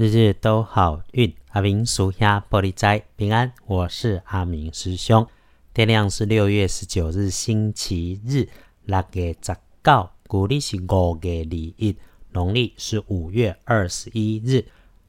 日日都好运，阿明属下玻璃斋平安。我是阿明师兄。天亮是六月十九日星期日，六月十九，古历是五月二一，农历是五月二十一日，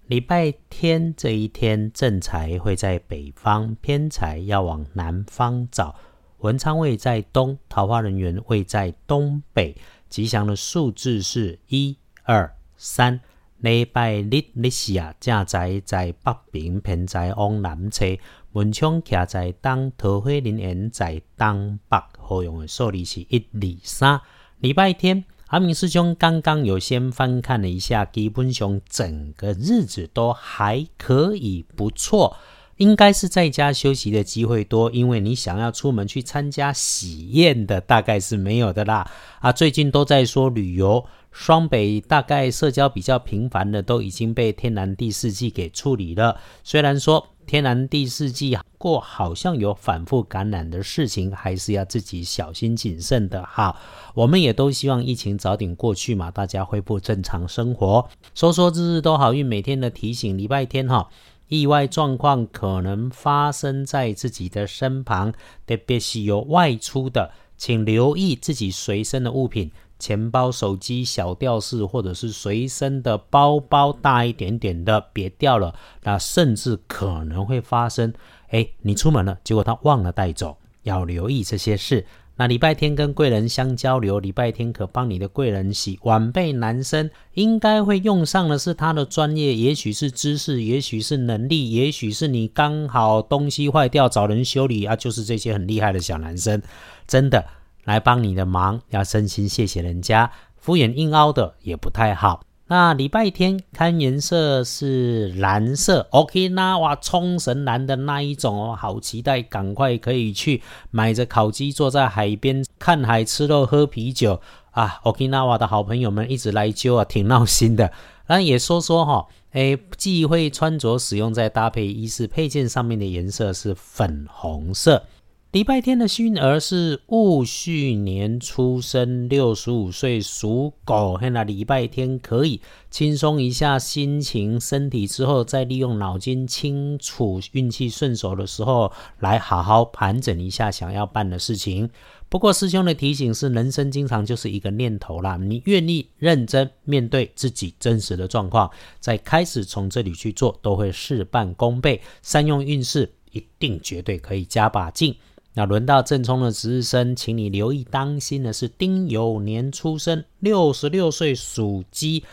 礼拜天这一天正财会在北方，偏财要往南方找。文昌位在东，桃花人员位在东北，吉祥的数字是一二三。礼拜日日时啊，正在在北平平在往南车。门窗徛在东，桃花林园在东北。好用的数字是一二三。礼拜天，阿明师兄刚刚有先翻看了一下，基本上整个日子都还可以，不错。应该是在家休息的机会多，因为你想要出门去参加喜宴的，大概是没有的啦。啊，最近都在说旅游。双北大概社交比较频繁的都已经被天然第四季给处理了。虽然说天然第四季过好像有反复感染的事情，还是要自己小心谨慎的哈。我们也都希望疫情早点过去嘛，大家恢复正常生活。说说日日都好运，每天的提醒，礼拜天哈，意外状况可能发生在自己的身旁，特别是有外出的，请留意自己随身的物品。钱包、手机、小吊饰，或者是随身的包包大一点点的，别掉了。那甚至可能会发生，哎，你出门了，结果他忘了带走，要留意这些事。那礼拜天跟贵人相交流，礼拜天可帮你的贵人洗。晚辈男生应该会用上的是他的专业，也许是知识，也许是能力，也许是你刚好东西坏掉找人修理啊，就是这些很厉害的小男生，真的。来帮你的忙，要真心谢谢人家，敷衍硬凹的也不太好。那礼拜天看颜色是蓝色，OK，那哇冲绳蓝的那一种哦，好期待，赶快可以去买着烤鸡，坐在海边看海吃肉喝啤酒啊！OK，那哇的好朋友们一直来揪啊，挺闹心的。那也说说哈，哎，忌讳穿着使用在搭配衣饰配件上面的颜色是粉红色。礼拜天的幸运儿是戊戌年出生，六十五岁属狗。那礼拜天可以轻松一下心情、身体，之后再利用脑筋清楚、运气顺手的时候，来好好盘整一下想要办的事情。不过师兄的提醒是，人生经常就是一个念头啦。你愿意认真面对自己真实的状况，在开始从这里去做，都会事半功倍。善用运势，一定绝对可以加把劲。那轮到正冲的值日生，请你留意当心的是丁酉年出生，六十六岁属鸡。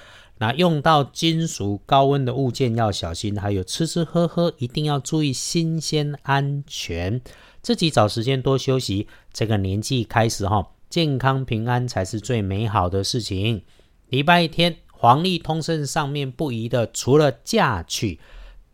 那用到金属高温的物件要小心，还有吃吃喝喝一定要注意新鲜安全。自己找时间多休息。这个年纪开始哈，健康平安才是最美好的事情。礼拜天黄历通胜上面不宜的，除了嫁娶。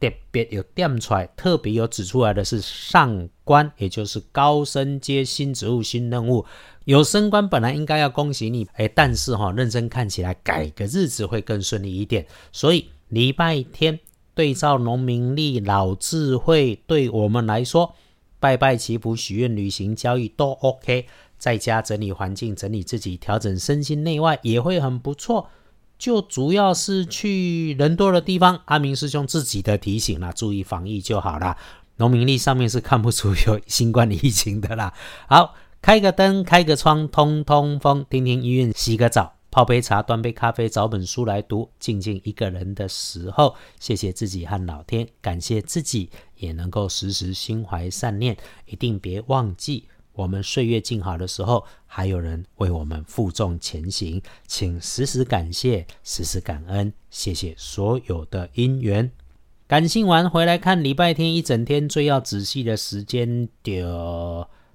特别有点出来，特别有指出来的是上官，也就是高升阶新职务、新任务。有升官本来应该要恭喜你，哎，但是哈，认真看起来改个日子会更顺利一点。所以礼拜天对照农民历老智慧，对我们来说，拜拜祈福、许愿、旅行、交易都 OK。在家整理环境、整理自己、调整身心内外也会很不错。就主要是去人多的地方，阿明师兄自己的提醒啦，注意防疫就好啦。农民历上面是看不出有新冠疫情的啦。好，开个灯，开个窗，通通风，听听音乐，洗个澡，泡杯茶，端杯咖啡，找本书来读，静静一个人的时候，谢谢自己和老天，感谢自己也能够时时心怀善念，一定别忘记。我们岁月静好的时候，还有人为我们负重前行，请时时感谢，时时感恩，谢谢所有的因缘。感性完回来看礼拜天一整天最要仔细的时间点。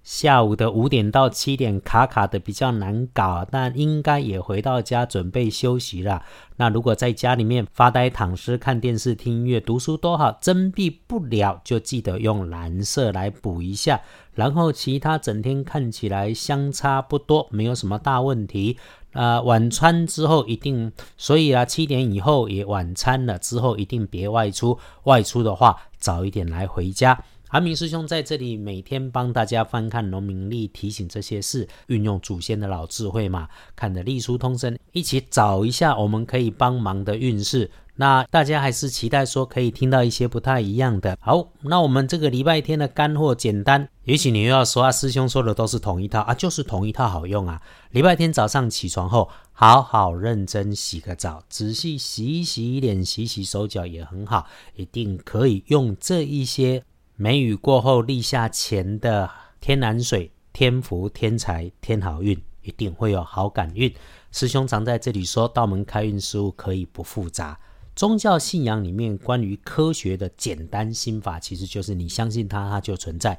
下午的五点到七点卡卡的比较难搞，但应该也回到家准备休息了。那如果在家里面发呆、躺尸、看电视、听音乐、读书都好，真闭不了就记得用蓝色来补一下。然后其他整天看起来相差不多，没有什么大问题。啊，晚餐之后一定，所以啊七点以后也晚餐了之后一定别外出，外出的话早一点来回家。阿明师兄在这里每天帮大家翻看农民历，提醒这些事，运用祖先的老智慧嘛，看的历书通身，一起找一下我们可以帮忙的运势。那大家还是期待说可以听到一些不太一样的。好，那我们这个礼拜天的干货简单，也许你又要说啊，师兄说的都是同一套啊，就是同一套好用啊。礼拜天早上起床后，好好认真洗个澡，仔细洗一洗脸，洗洗手脚也很好，一定可以用这一些梅雨过后立夏前的天然水，天福天财天好运，一定会有好感运。师兄常在这里说，道门开运事物可以不复杂。宗教信仰里面关于科学的简单心法，其实就是你相信它，它就存在。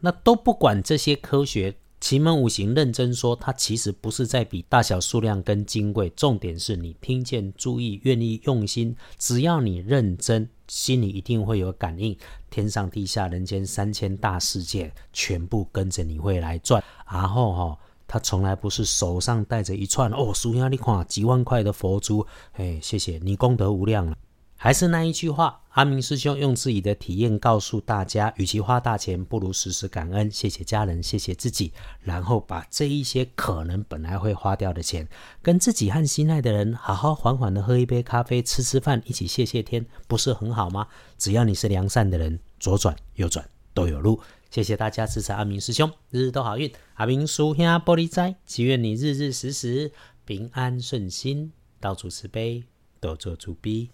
那都不管这些科学，奇门五行认真说，它其实不是在比大小、数量跟金贵，重点是你听见、注意、愿意用心。只要你认真，心里一定会有感应。天上地下、人间三千大世界，全部跟着你会来转。然后哈。他从来不是手上带着一串哦，师兄你看几万块的佛珠，哎，谢谢你功德无量了。还是那一句话，阿明师兄用自己的体验告诉大家：，与其花大钱，不如时时感恩，谢谢家人，谢谢自己，然后把这一些可能本来会花掉的钱，跟自己和心爱的人好好缓缓的喝一杯咖啡，吃吃饭，一起谢谢天，不是很好吗？只要你是良善的人，左转右转都有路。谢谢大家支持阿明师兄，日日都好运。阿明叔兄玻璃斋，祈愿你日日时时平安顺心，到处慈悲，多做主逼。